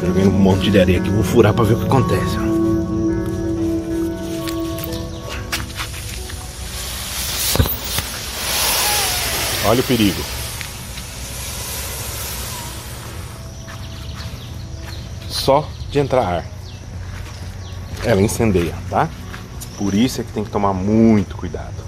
Joguei um monte de areia aqui, vou furar pra ver o que acontece. Olha o perigo. Só de entrar ar. Ela incendeia, tá? Por isso é que tem que tomar muito cuidado.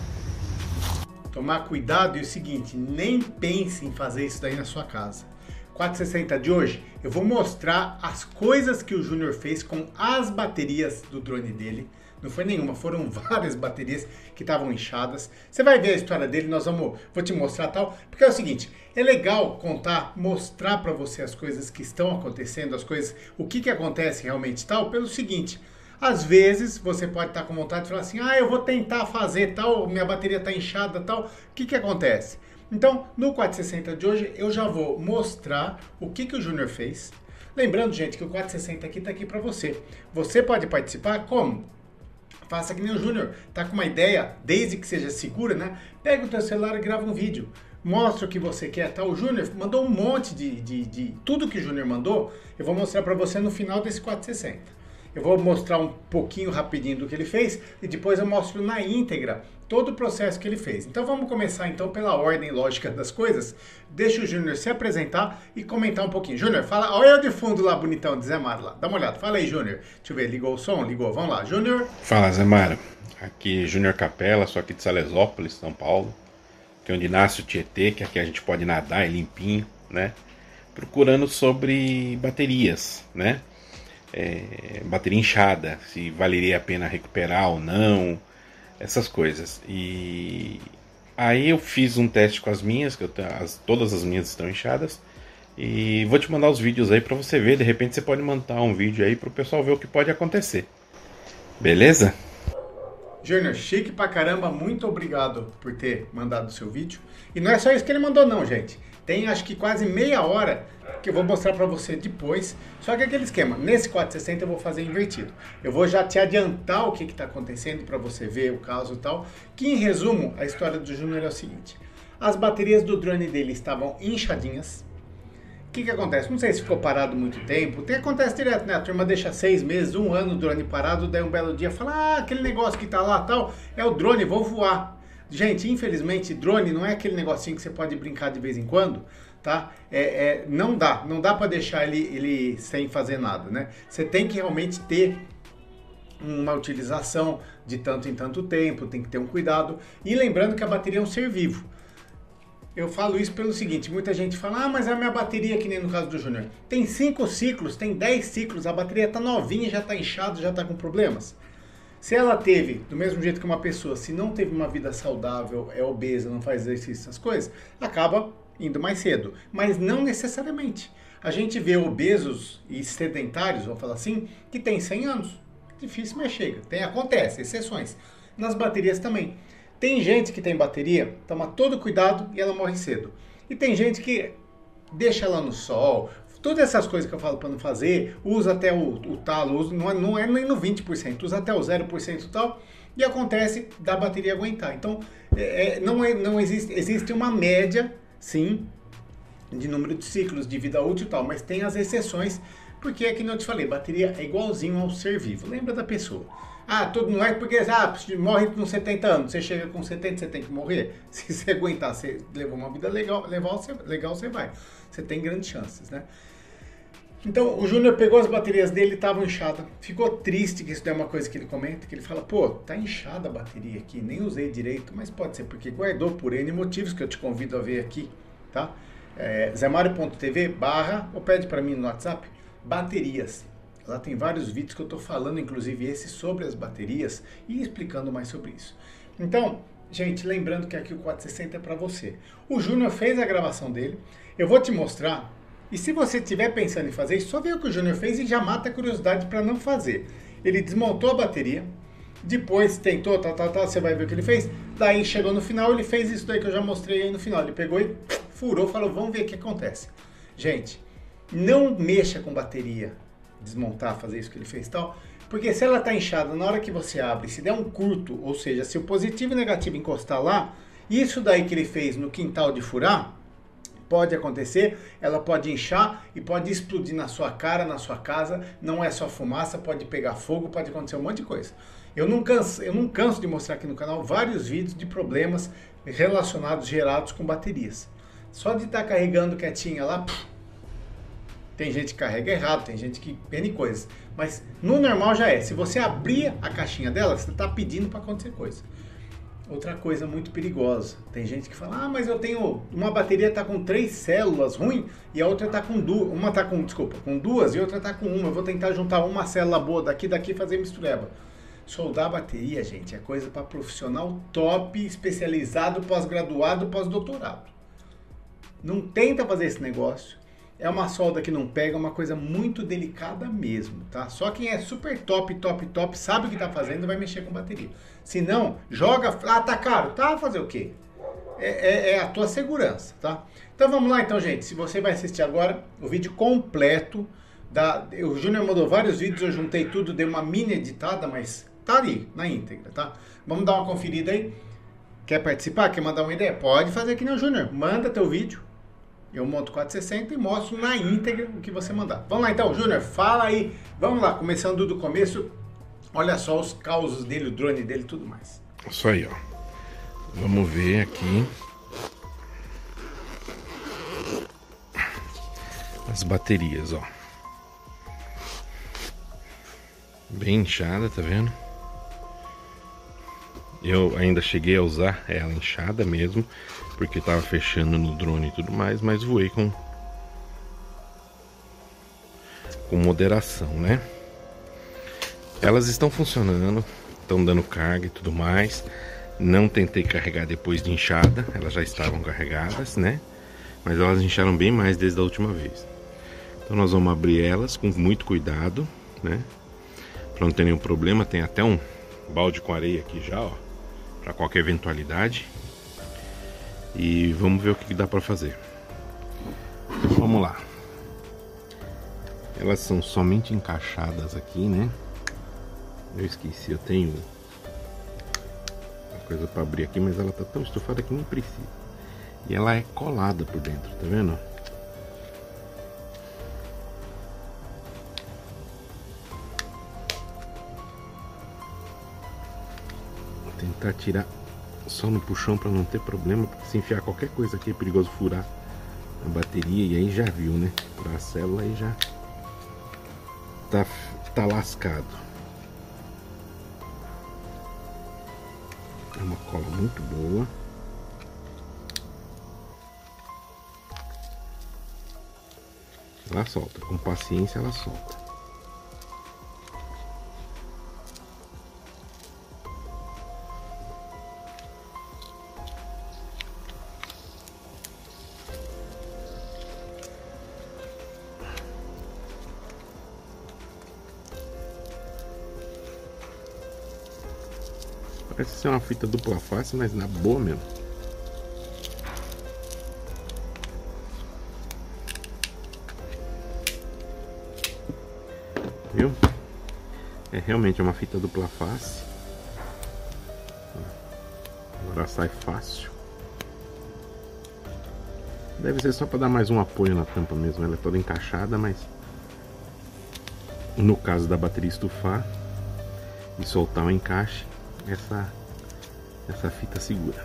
Tomar cuidado e o seguinte, nem pense em fazer isso daí na sua casa. 460 de hoje, eu vou mostrar as coisas que o Júnior fez com as baterias do drone dele. Não foi nenhuma, foram várias baterias que estavam inchadas. Você vai ver a história dele, nós vamos, vou te mostrar tal, porque é o seguinte, é legal contar, mostrar para você as coisas que estão acontecendo, as coisas, o que que acontece realmente tal, pelo seguinte, às vezes você pode estar com vontade de falar assim: "Ah, eu vou tentar fazer tal, minha bateria está inchada, tal". O que que acontece? Então, no 460 de hoje, eu já vou mostrar o que, que o Júnior fez. Lembrando, gente, que o 460 aqui está aqui para você. Você pode participar como? Faça que nem o Júnior, tá com uma ideia, desde que seja segura, né? Pega o teu celular e grava um vídeo. Mostra o que você quer, tá? O Júnior mandou um monte de, de, de... Tudo que o Júnior mandou, eu vou mostrar para você no final desse 460. Eu vou mostrar um pouquinho rapidinho do que ele fez e depois eu mostro na íntegra todo o processo que ele fez. Então vamos começar então pela ordem lógica das coisas. Deixa o Júnior se apresentar e comentar um pouquinho. Júnior, fala, olha eu de fundo lá bonitão de Zé Mário lá. Dá uma olhada. Fala aí, Júnior. Deixa eu ver, ligou o som? Ligou. Vamos lá, Júnior. Fala, Zé Mário. Aqui Júnior Capela, sou aqui de Salesópolis, São Paulo. Que é onde nasce o Tietê, que aqui a gente pode nadar, é limpinho, né? Procurando sobre baterias, né? é, bateria inchada, se valeria a pena recuperar ou não, essas coisas. E aí eu fiz um teste com as minhas, que eu, as, todas as minhas estão inchadas. E vou te mandar os vídeos aí para você ver. De repente você pode mandar um vídeo aí para o pessoal ver o que pode acontecer. Beleza? Júnior, chique pra caramba, muito obrigado por ter mandado o seu vídeo. E não é só isso que ele mandou não, gente. Tem acho que quase meia hora que eu vou mostrar para você depois. Só que aquele esquema, nesse 460 eu vou fazer invertido. Eu vou já te adiantar o que está acontecendo para você ver o caso e tal. Que em resumo, a história do Júnior é o seguinte. As baterias do drone dele estavam inchadinhas. O que, que acontece? Não sei se ficou parado muito tempo. Tem, acontece direto, né? A turma deixa seis meses, um ano o drone parado, daí um belo dia fala: Ah, aquele negócio que tá lá tal, é o drone, vou voar. Gente, infelizmente, drone não é aquele negocinho que você pode brincar de vez em quando, tá? É, é não dá, não dá para deixar ele, ele sem fazer nada, né? Você tem que realmente ter uma utilização de tanto em tanto tempo, tem que ter um cuidado. E lembrando que a bateria é um ser vivo. Eu falo isso pelo seguinte, muita gente fala, ah, mas a minha bateria, que nem no caso do Júnior, tem 5 ciclos, tem 10 ciclos, a bateria está novinha, já está inchada, já está com problemas. Se ela teve, do mesmo jeito que uma pessoa, se não teve uma vida saudável, é obesa, não faz exercício, essas coisas, acaba indo mais cedo. Mas não necessariamente. A gente vê obesos e sedentários, vamos falar assim, que tem 100 anos. Difícil, mas chega. Tem, acontece, exceções. Nas baterias também. Tem gente que tem bateria, toma todo cuidado e ela morre cedo. E tem gente que deixa ela no sol, Todas essas coisas que eu falo para não fazer, usa até o, o talo, usa, não, é, não é nem no 20%, usa até o 0% e tal, e acontece da bateria aguentar. Então, é, é, não, é, não existe, existe uma média, sim, de número de ciclos de vida útil e tal, mas tem as exceções, porque é que eu te falei, bateria é igualzinho ao ser vivo. Lembra da pessoa. Ah, tudo não é porque ah, morre com 70 anos, você chega com 70, você tem que morrer. Se você aguentar, você levou uma vida legal, legal, legal você vai. Você tem grandes chances, né? Então o Júnior pegou as baterias dele estavam inchadas. Ficou triste que isso é uma coisa que ele comenta, que ele fala, pô, tá inchada a bateria aqui, nem usei direito, mas pode ser porque guardou por N motivos que eu te convido a ver aqui, tá? É, zemario.tv barra, ou pede para mim no WhatsApp, baterias. Lá tem vários vídeos que eu estou falando, inclusive esse, sobre as baterias e explicando mais sobre isso. Então, gente, lembrando que aqui o 460 é para você. O Júnior fez a gravação dele, eu vou te mostrar e se você estiver pensando em fazer isso, só vê o que o Júnior fez e já mata a curiosidade para não fazer. Ele desmontou a bateria, depois tentou, tá, tá, tá, você vai ver o que ele fez. Daí chegou no final, ele fez isso daí que eu já mostrei aí no final. Ele pegou e furou, falou, vamos ver o que acontece. Gente, não mexa com bateria, desmontar, fazer isso que ele fez tal, porque se ela está inchada na hora que você abre, se der um curto, ou seja, se o positivo e o negativo encostar lá, isso daí que ele fez no quintal de furar, Pode acontecer, ela pode inchar e pode explodir na sua cara, na sua casa. Não é só fumaça, pode pegar fogo, pode acontecer um monte de coisa. Eu não canso, eu não canso de mostrar aqui no canal vários vídeos de problemas relacionados, gerados com baterias. Só de estar tá carregando quietinha lá, tem gente que carrega errado, tem gente que pene coisas. Mas no normal já é. Se você abrir a caixinha dela, você está pedindo para acontecer coisa. Outra coisa muito perigosa. Tem gente que fala: "Ah, mas eu tenho uma bateria está com três células ruim e a outra está com duas, uma está com, desculpa, com duas e outra está com uma. Eu vou tentar juntar uma célula boa daqui daqui e fazer mistureba." Soldar bateria, gente, é coisa para profissional top, especializado, pós-graduado, pós-doutorado. Não tenta fazer esse negócio. É uma solda que não pega, é uma coisa muito delicada mesmo, tá? Só quem é super top, top, top, sabe o que tá fazendo, vai mexer com bateria. Se não, joga, ah, tá caro, tá? Fazer o quê? É, é, é a tua segurança, tá? Então vamos lá então, gente. Se você vai assistir agora o vídeo completo da... O Júnior mandou vários vídeos, eu juntei tudo, dei uma mini editada, mas Tá ali, na íntegra, tá? Vamos dar uma conferida aí. Quer participar? Quer mandar uma ideia? Pode fazer aqui no Júnior. Manda teu vídeo. Eu monto 460 e mostro na íntegra o que você mandar. Vamos lá então, Júnior, fala aí. Vamos lá, começando do começo. Olha só os causos dele, o drone dele tudo mais. Isso aí, ó. Vamos ver aqui. As baterias, ó. Bem inchada, tá vendo? Eu ainda cheguei a usar ela inchada mesmo, porque estava fechando no drone e tudo mais, mas voei com com moderação, né? Elas estão funcionando, estão dando carga e tudo mais. Não tentei carregar depois de inchada, elas já estavam carregadas, né? Mas elas incharam bem mais desde a última vez. Então nós vamos abrir elas com muito cuidado, né? Para não ter nenhum problema, tem até um balde com areia aqui já, ó para qualquer eventualidade. E vamos ver o que dá para fazer. Vamos lá. Elas são somente encaixadas aqui, né? Eu esqueci, eu tenho uma coisa para abrir aqui, mas ela tá tão estufada que nem precisa. E ela é colada por dentro, tá vendo? tentar tirar só no puxão para não ter problema, porque se enfiar qualquer coisa aqui é perigoso furar a bateria e aí já viu, né? Furar a célula aí já tá, tá lascado. É uma cola muito boa. Ela solta, com paciência ela solta. Parece ser uma fita dupla face, mas na boa mesmo. Viu? É realmente uma fita dupla face. Agora sai fácil. Deve ser só para dar mais um apoio na tampa mesmo. Ela é toda encaixada, mas no caso da bateria estufar e soltar o encaixe, essa, essa fita segura.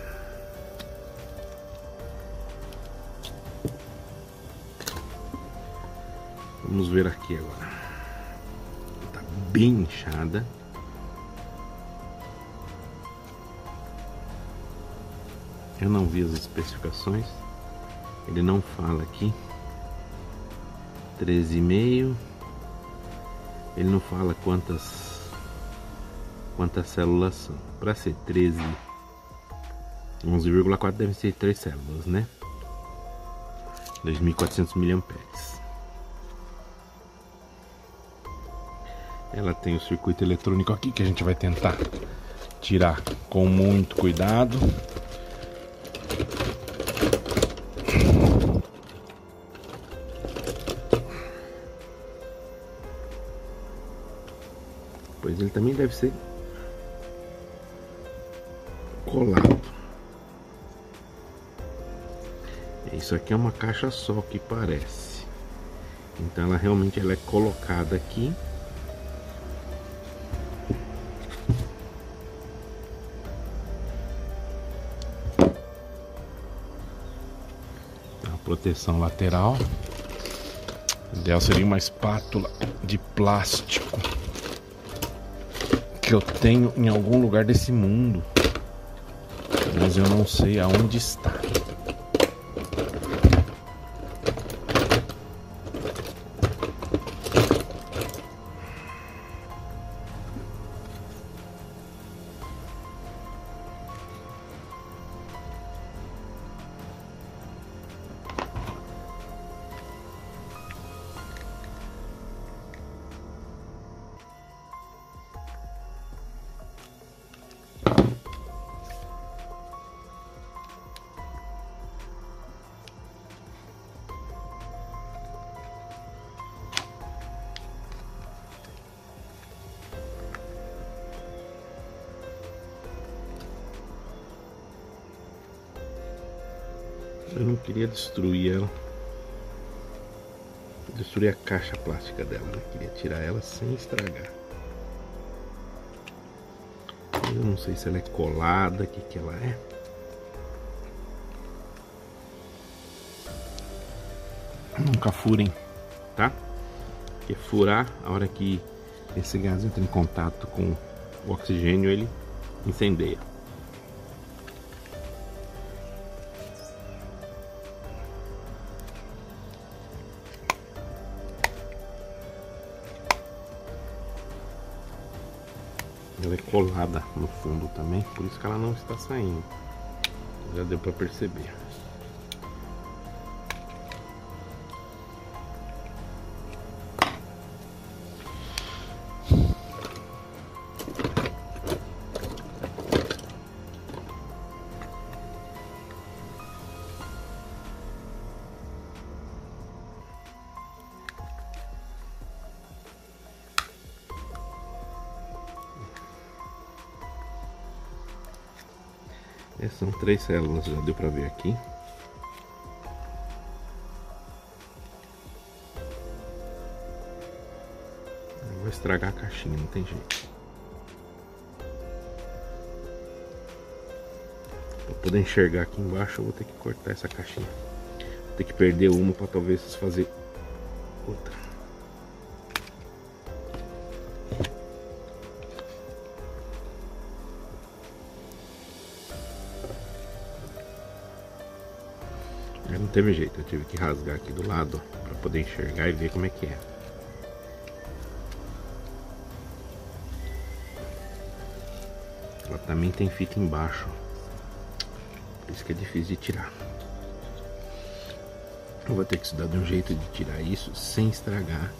Vamos ver aqui agora. Tá bem inchada. Eu não vi as especificações. Ele não fala aqui. 13,5. Ele não fala quantas quantas células são. Para ser 13, 11,4 devem ser 3 células, né? 2400 mAh. Ela tem o circuito eletrônico aqui que a gente vai tentar tirar com muito cuidado. Pois ele também deve ser colado. Isso aqui é uma caixa só que parece. Então ela realmente ela é colocada aqui. A proteção lateral. O ideal seria uma espátula de plástico que eu tenho em algum lugar desse mundo, mas eu não sei aonde está. Queria destruir ela. Destruir a caixa plástica dela, né? Queria tirar ela sem estragar. Eu não sei se ela é colada, o que, que ela é. Nunca furem, tá? Porque furar, a hora que esse gás entra em contato com o oxigênio, ele incendeia. Ela é colada no fundo também, por isso que ela não está saindo. Já deu para perceber. Três células, já deu para ver aqui. Vou estragar a caixinha, não tem jeito. Para poder enxergar aqui embaixo, eu vou ter que cortar essa caixinha. Vou ter que perder uma para talvez fazer outra. Teve jeito, eu tive que rasgar aqui do lado para poder enxergar e ver como é que é. Ela também tem fita embaixo, por isso que é difícil de tirar. Eu vou ter que estudar de um jeito de tirar isso sem estragar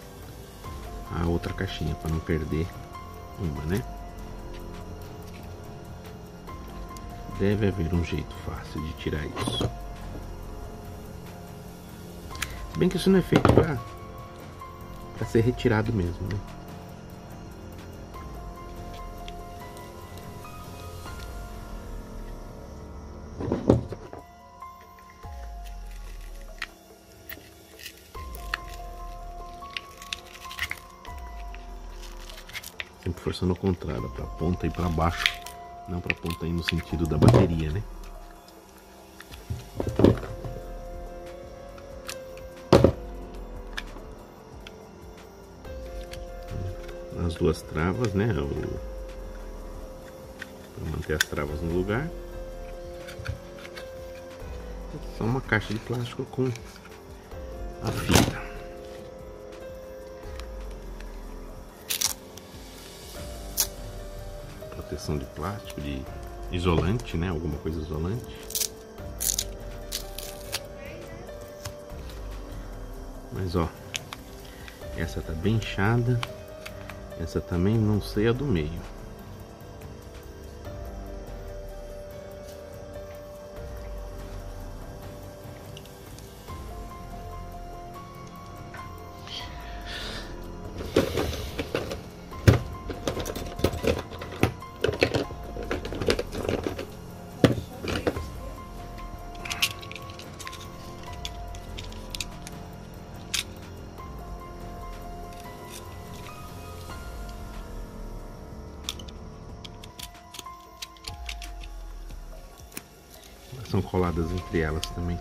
a outra caixinha para não perder uma, né? Deve haver um jeito fácil de tirar isso. Se bem que isso não é feito pra, pra ser retirado mesmo, né? Sempre forçando ao contrário, pra ponta e pra baixo, não pra ponta aí no sentido da bateria, né? Duas travas, né? Para manter as travas no lugar. Só uma caixa de plástico com a fita. Proteção de plástico, de isolante, né? Alguma coisa isolante. Mas ó, essa tá bem inchada. Essa também não sei a do meio. São coladas entre elas também.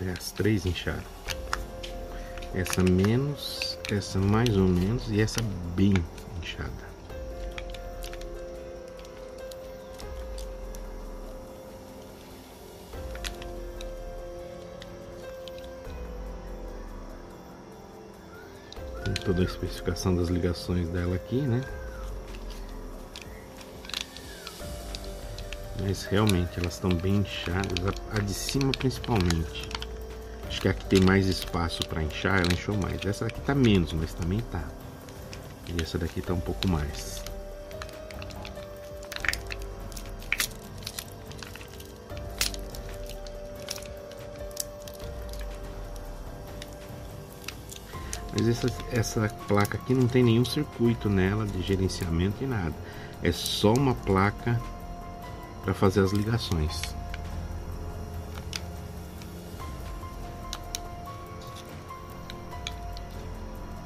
É, as três incharam. Essa menos, essa mais ou menos e essa bem inchada. Toda a especificação das ligações dela aqui, né? Mas realmente elas estão bem inchadas, a de cima principalmente. Acho que a que tem mais espaço para inchar, ela inchou mais. Essa aqui tá menos, mas também tá. E essa daqui tá um pouco mais. Mas essa, essa placa aqui não tem nenhum circuito nela de gerenciamento e nada. É só uma placa para fazer as ligações.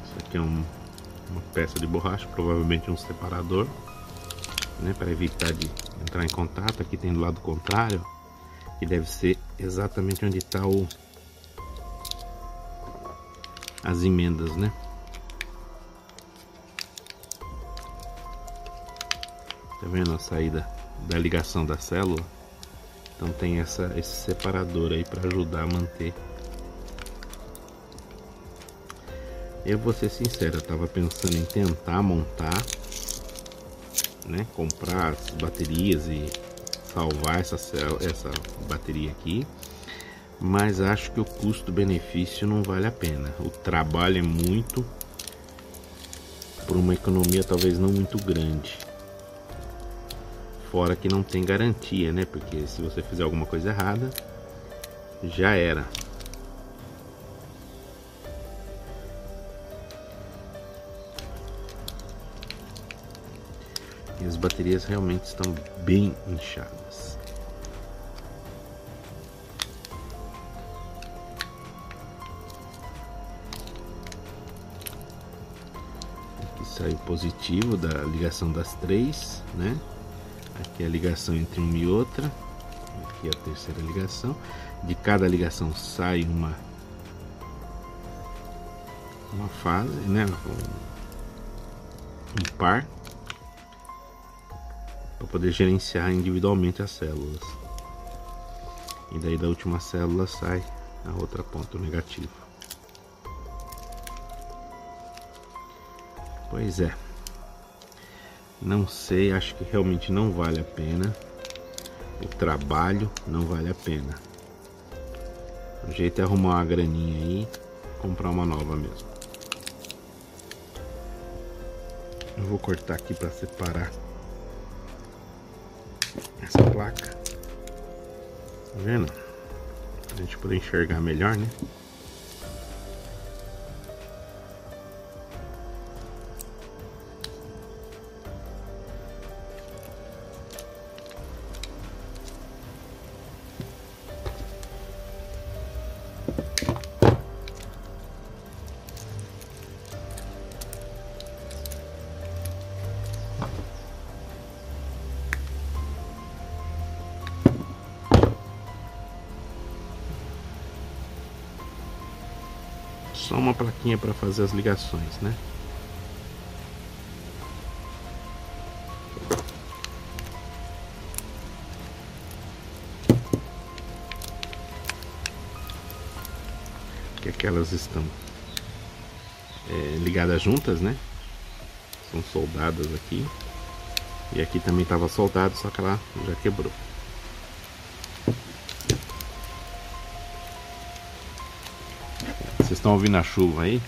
Isso aqui é um, uma peça de borracha, provavelmente um separador, né, para evitar de entrar em contato. Aqui tem do lado contrário, que deve ser exatamente onde está o as emendas, né? Tá vendo a saída da ligação da célula? Então tem essa, esse separador aí para ajudar a manter. Eu vou ser sincero, eu tava pensando em tentar montar, né? Comprar as baterias e salvar essa, essa bateria aqui mas acho que o custo-benefício não vale a pena. O trabalho é muito por uma economia talvez não muito grande. Fora que não tem garantia, né? Porque se você fizer alguma coisa errada, já era. E as baterias realmente estão bem inchadas. Saiu positivo da ligação das três, né? Aqui a ligação entre uma e outra. Aqui a terceira ligação. De cada ligação sai uma uma fase, né? Um par para poder gerenciar individualmente as células. E daí da última célula sai a outra ponta negativa. Pois é. Não sei, acho que realmente não vale a pena. O trabalho não vale a pena. O jeito é arrumar uma graninha aí, comprar uma nova mesmo. Eu vou cortar aqui para separar essa placa. Tá vendo? Pra gente poder enxergar melhor, né? Plaquinha para fazer as ligações, né? Que aquelas estão é, ligadas juntas, né? São soldadas aqui. E aqui também estava soldado, só que ela já quebrou. Estão ouvindo a chuva aí?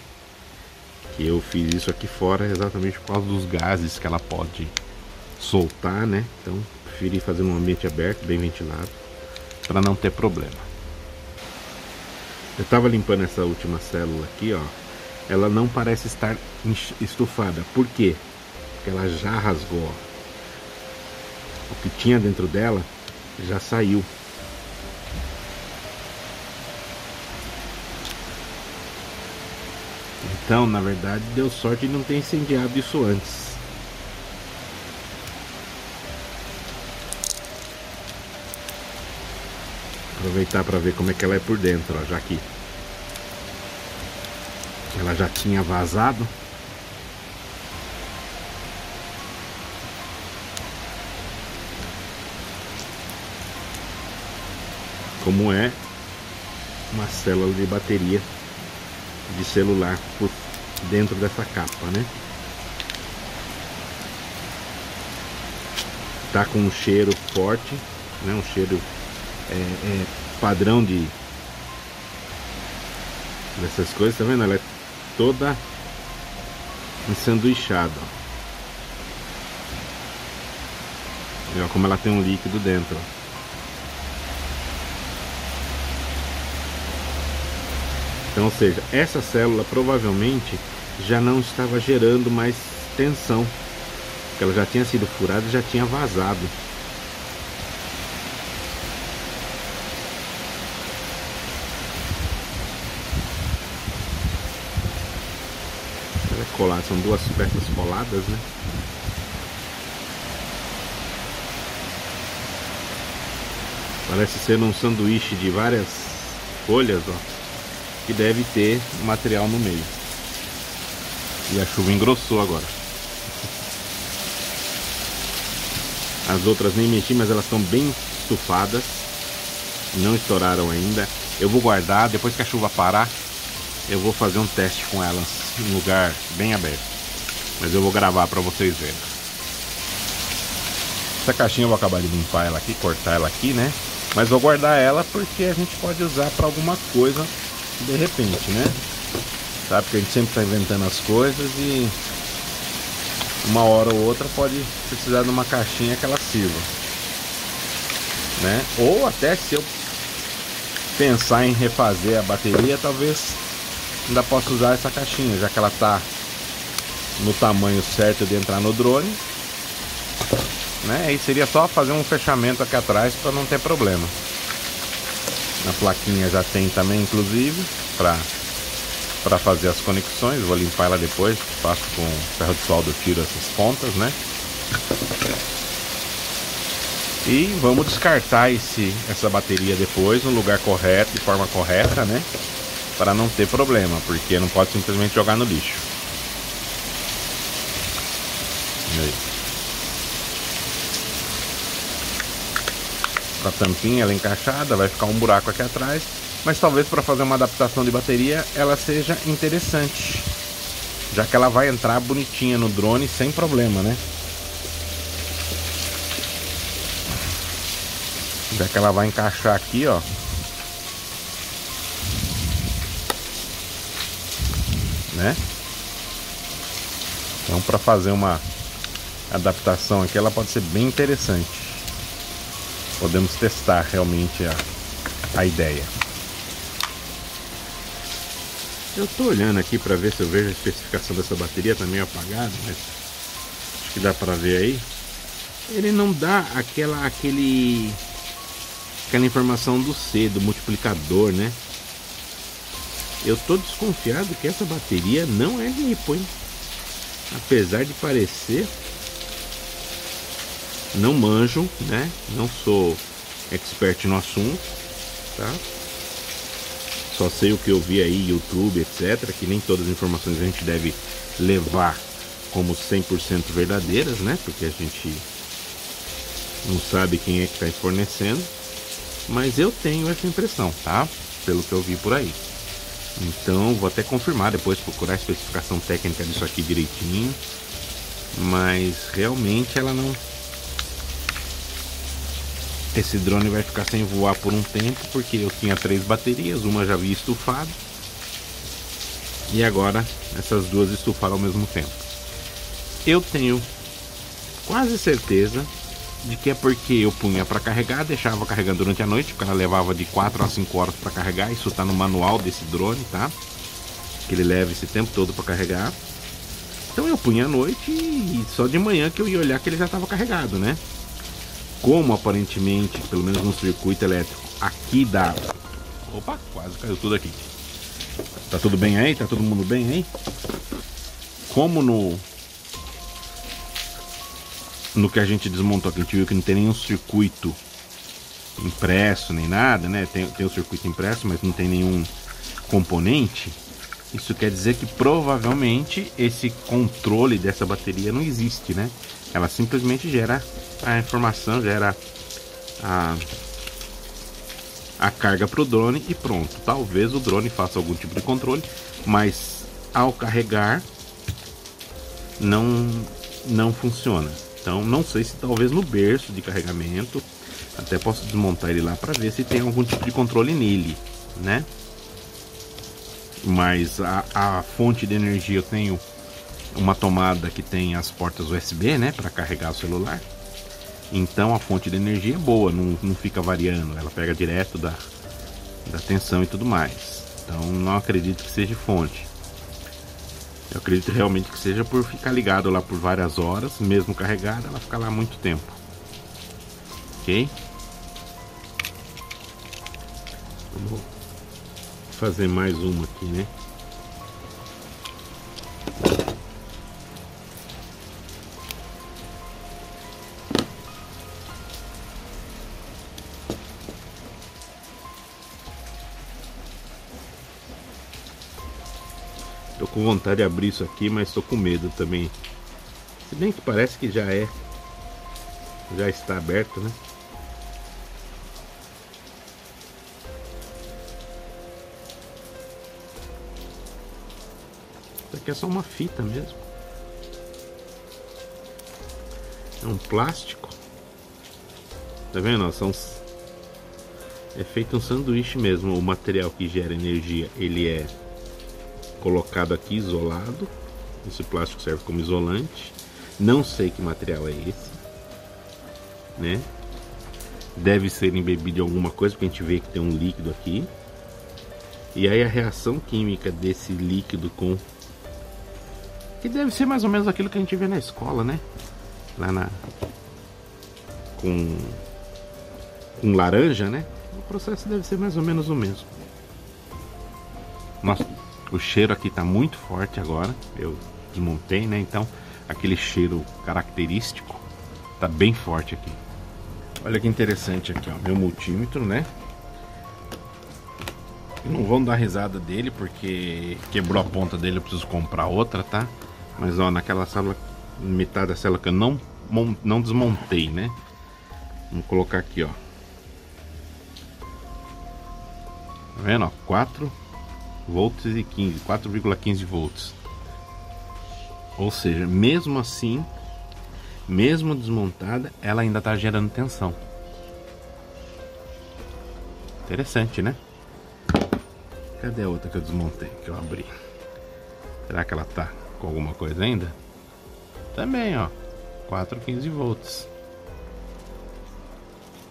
Que eu fiz isso aqui fora exatamente por causa dos gases que ela pode soltar, né? Então, preferi fazer num ambiente aberto, bem ventilado, para não ter problema. Eu estava limpando essa última célula aqui, ó. Ela não parece estar estufada. Por quê? Porque ela já rasgou. Ó. O que tinha dentro dela já saiu. Então, na verdade, deu sorte de não ter incendiado isso antes. Aproveitar para ver como é que ela é por dentro, ó, já que ela já tinha vazado. Como é uma célula de bateria de celular por dentro dessa capa, né? Tá com um cheiro forte, né? Um cheiro é, é padrão de dessas coisas, tá vendo? Ela é toda ensanduichada. E ó, como ela tem um líquido dentro. Então, ou seja, essa célula provavelmente já não estava gerando mais tensão. Porque ela já tinha sido furada e já tinha vazado. É colado, são duas peças coladas, né? Parece ser um sanduíche de várias folhas, ó que deve ter material no meio. E a chuva engrossou agora. As outras nem mexi, mas elas estão bem estufadas. Não estouraram ainda. Eu vou guardar, depois que a chuva parar, eu vou fazer um teste com elas em lugar bem aberto. Mas eu vou gravar para vocês verem. Essa caixinha eu vou acabar de limpar ela aqui, cortar ela aqui, né? Mas vou guardar ela porque a gente pode usar para alguma coisa de repente, né? Sabe que a gente sempre está inventando as coisas e uma hora ou outra pode precisar de uma caixinha que ela sirva. Né? Ou até se eu pensar em refazer a bateria, talvez ainda possa usar essa caixinha, já que ela está no tamanho certo de entrar no drone. Né? Aí seria só fazer um fechamento aqui atrás para não ter problema. Na plaquinha já tem também, inclusive, para fazer as conexões. Vou limpar ela depois, faço com ferro de solda, tiro essas pontas, né? E vamos descartar esse, essa bateria depois no lugar correto, de forma correta, né? Para não ter problema, porque não pode simplesmente jogar no lixo. Aí. A tampinha ela é encaixada, vai ficar um buraco aqui atrás, mas talvez para fazer uma adaptação de bateria ela seja interessante, já que ela vai entrar bonitinha no drone sem problema, né? Já que ela vai encaixar aqui, ó. Né? Então para fazer uma adaptação aqui ela pode ser bem interessante podemos testar realmente a, a ideia. Eu estou olhando aqui para ver se eu vejo a especificação dessa bateria, está meio apagado, mas acho que dá para ver aí. Ele não dá aquela aquele aquela informação do C, do multiplicador, né? Eu tô desconfiado que essa bateria não é Ripple, hein? Apesar de parecer não manjo, né? Não sou expert no assunto, tá? Só sei o que eu vi aí, YouTube, etc. Que nem todas as informações a gente deve levar como 100% verdadeiras, né? Porque a gente não sabe quem é que está fornecendo. Mas eu tenho essa impressão, tá? Pelo que eu vi por aí. Então vou até confirmar depois, procurar a especificação técnica disso aqui direitinho. Mas realmente ela não esse drone vai ficar sem voar por um tempo porque eu tinha três baterias, uma já havia estufado e agora essas duas estufaram ao mesmo tempo. Eu tenho quase certeza de que é porque eu punha para carregar, deixava carregando durante a noite, porque ela levava de 4 a 5 horas para carregar. Isso está no manual desse drone, tá? Que ele leva esse tempo todo para carregar. Então eu punha à noite e só de manhã que eu ia olhar que ele já estava carregado, né? Como aparentemente, pelo menos no circuito elétrico aqui da. Opa, quase caiu tudo aqui. Tá tudo bem aí? Tá todo mundo bem aí? Como no no que a gente desmontou aqui, a gente viu que não tem nenhum circuito impresso nem nada, né? Tem, tem o circuito impresso, mas não tem nenhum componente. Isso quer dizer que provavelmente esse controle dessa bateria não existe, né? Ela simplesmente gera a informação, gera a, a carga para o drone e pronto. Talvez o drone faça algum tipo de controle, mas ao carregar não, não funciona. Então não sei se talvez no berço de carregamento, até posso desmontar ele lá para ver se tem algum tipo de controle nele, né? Mas a, a fonte de energia eu tenho uma tomada que tem as portas USB, né, para carregar o celular. Então a fonte de energia é boa, não, não fica variando, ela pega direto da, da tensão e tudo mais. Então não acredito que seja fonte. Eu acredito realmente que seja por ficar ligado lá por várias horas, mesmo carregada, ela fica lá muito tempo. Ok? Vou fazer mais uma aqui, né? Vontade de abrir isso aqui, mas tô com medo também. Se bem que parece que já é. Já está aberto, né? Isso aqui é só uma fita mesmo. É um plástico. Tá vendo? São... É feito um sanduíche mesmo. O material que gera energia, ele é colocado aqui isolado. Esse plástico serve como isolante. Não sei que material é esse, né? Deve ser embebido em alguma coisa, porque a gente vê que tem um líquido aqui. E aí a reação química desse líquido com que deve ser mais ou menos aquilo que a gente vê na escola, né? Lá na com com laranja, né? O processo deve ser mais ou menos o mesmo. Nossa, o cheiro aqui tá muito forte agora. Eu desmontei, né? Então, aquele cheiro característico tá bem forte aqui. Olha que interessante aqui, ó. Meu multímetro, né? Não vão dar risada dele porque quebrou a ponta dele, eu preciso comprar outra, tá? Mas ó, naquela sala, metade da célula que eu não, não desmontei, né? Vamos colocar aqui, ó. Tá vendo, ó? 4 volts e 15, 4,15 volts. Ou seja, mesmo assim, mesmo desmontada, ela ainda está gerando tensão. Interessante, né? Cadê a outra que eu desmontei, que eu abri? Será que ela tá com alguma coisa ainda? Também, ó. 4,15 volts.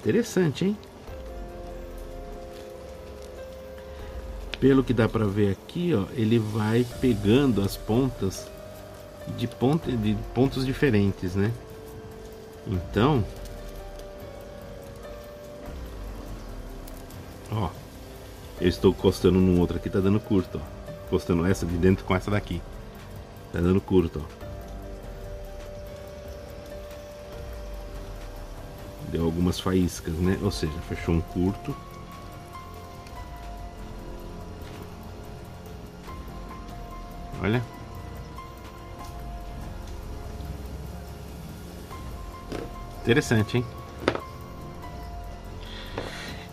Interessante, hein? Pelo que dá para ver aqui, ó, ele vai pegando as pontas de, ponta, de pontos diferentes, né? Então, ó, eu estou encostando num outro aqui, tá dando curto, ó. Encostando essa de dentro com essa daqui. Tá dando curto, ó. Deu algumas faíscas, né? Ou seja, fechou um curto. Olha. Interessante, hein?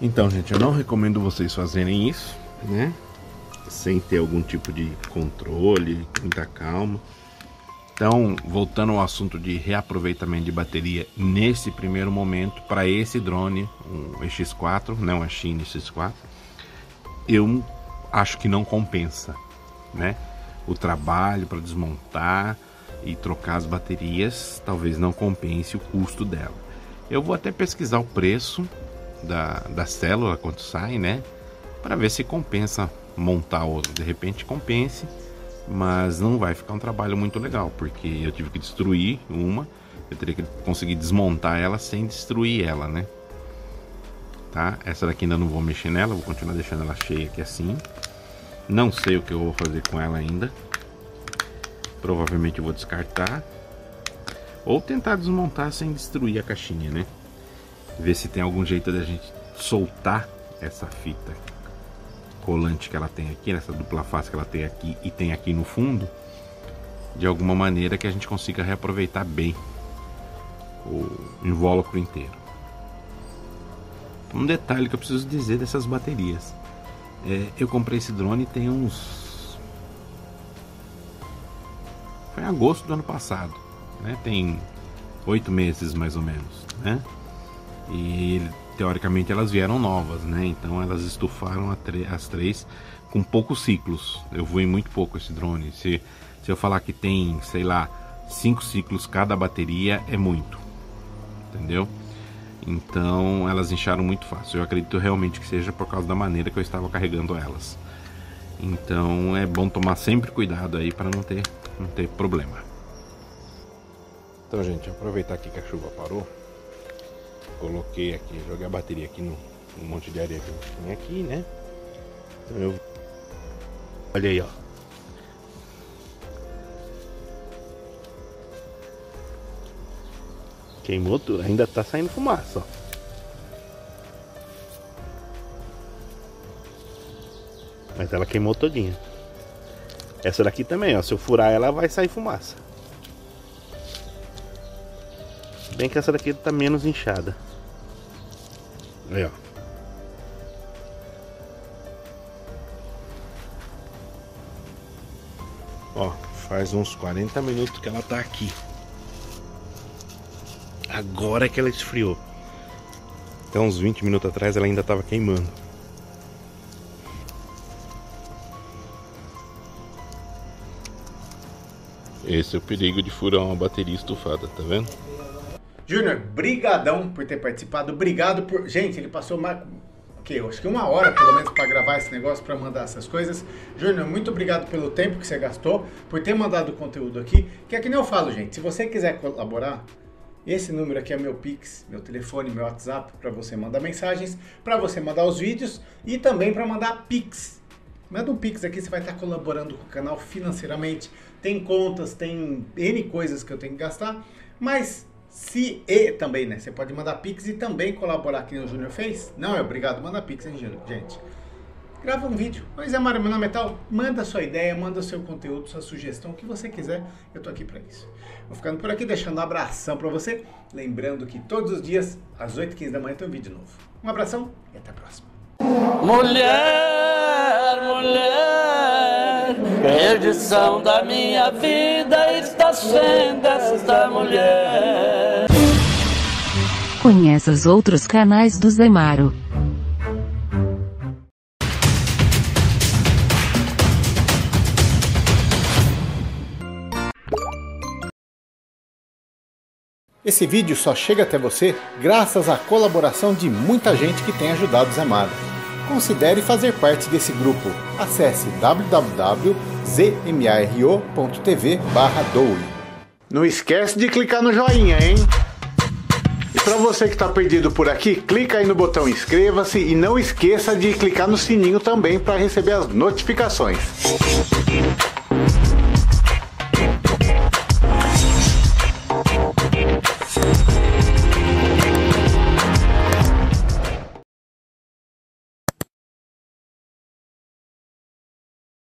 Então, gente, eu não recomendo vocês fazerem isso, né? Sem ter algum tipo de controle, muita calma. Então, voltando ao assunto de reaproveitamento de bateria nesse primeiro momento, para esse drone, um X4, não a China X4, eu acho que não compensa, né? O trabalho para desmontar e trocar as baterias talvez não compense o custo dela. Eu vou até pesquisar o preço da, da célula quanto sai, né? Para ver se compensa montar outra. De repente compense, mas não vai ficar um trabalho muito legal, porque eu tive que destruir uma, eu teria que conseguir desmontar ela sem destruir ela, né? Tá? Essa daqui ainda não vou mexer nela, vou continuar deixando ela cheia aqui assim. Não sei o que eu vou fazer com ela ainda. Provavelmente eu vou descartar. Ou tentar desmontar sem destruir a caixinha, né? Ver se tem algum jeito da gente soltar essa fita colante que ela tem aqui, essa dupla face que ela tem aqui e tem aqui no fundo, de alguma maneira que a gente consiga reaproveitar bem o invólucro inteiro. Um detalhe que eu preciso dizer dessas baterias. É, eu comprei esse drone tem uns. Foi em agosto do ano passado. Né? Tem oito meses mais ou menos. Né? E teoricamente elas vieram novas, né? Então elas estufaram as três com poucos ciclos. Eu voei muito pouco esse drone. Se, se eu falar que tem, sei lá, cinco ciclos cada bateria, é muito. Entendeu? Então elas incharam muito fácil. Eu acredito realmente que seja por causa da maneira que eu estava carregando elas. Então é bom tomar sempre cuidado aí para não ter, não ter problema. Então, gente, aproveitar aqui que a chuva parou. Coloquei aqui, joguei a bateria aqui no, no monte de areia que tem aqui, né? Então eu. Olha aí, ó. Queimou tudo, ainda tá saindo fumaça, ó. Mas ela queimou todinha. Essa daqui também, ó. Se eu furar ela, vai sair fumaça. Bem que essa daqui tá menos inchada. Aí, ó. Ó, faz uns 40 minutos que ela tá aqui. Agora é que ela esfriou. Até uns 20 minutos atrás ela ainda estava queimando. Esse é o perigo de furar uma bateria estufada, tá vendo? Júnior, brigadão por ter participado. Obrigado por... Gente, ele passou mais... Que, acho que uma hora, pelo menos, para gravar esse negócio, para mandar essas coisas. Júnior, muito obrigado pelo tempo que você gastou, por ter mandado o conteúdo aqui. Que é que nem eu falo, gente. Se você quiser colaborar, esse número aqui é meu Pix, meu telefone, meu WhatsApp para você mandar mensagens, para você mandar os vídeos e também para mandar Pix. Manda um Pix aqui, você vai estar colaborando com o canal financeiramente. Tem contas, tem N coisas que eu tenho que gastar, mas se e também, né? Você pode mandar Pix e também colaborar aqui no Júnior fez? Não é obrigado, manda Pix, hein, Júnior, gente grava um vídeo. Oi, Zé Mário, meu nome é tal. Manda sua ideia, manda seu conteúdo, sua sugestão, o que você quiser. Eu tô aqui para isso. Vou ficando por aqui, deixando um abração para você. Lembrando que todos os dias, às 8h15 da manhã, tem um vídeo novo. Um abração e até a próxima. Mulher, mulher, perdição da minha vida está sendo esta mulher. Conheça os outros canais do Zemaro. Esse vídeo só chega até você graças à colaboração de muita gente que tem ajudado Zé Mário. Considere fazer parte desse grupo. Acesse www.zmaro.tv doe. Não esquece de clicar no joinha, hein? E para você que está perdido por aqui, clica aí no botão inscreva-se e não esqueça de clicar no sininho também para receber as notificações.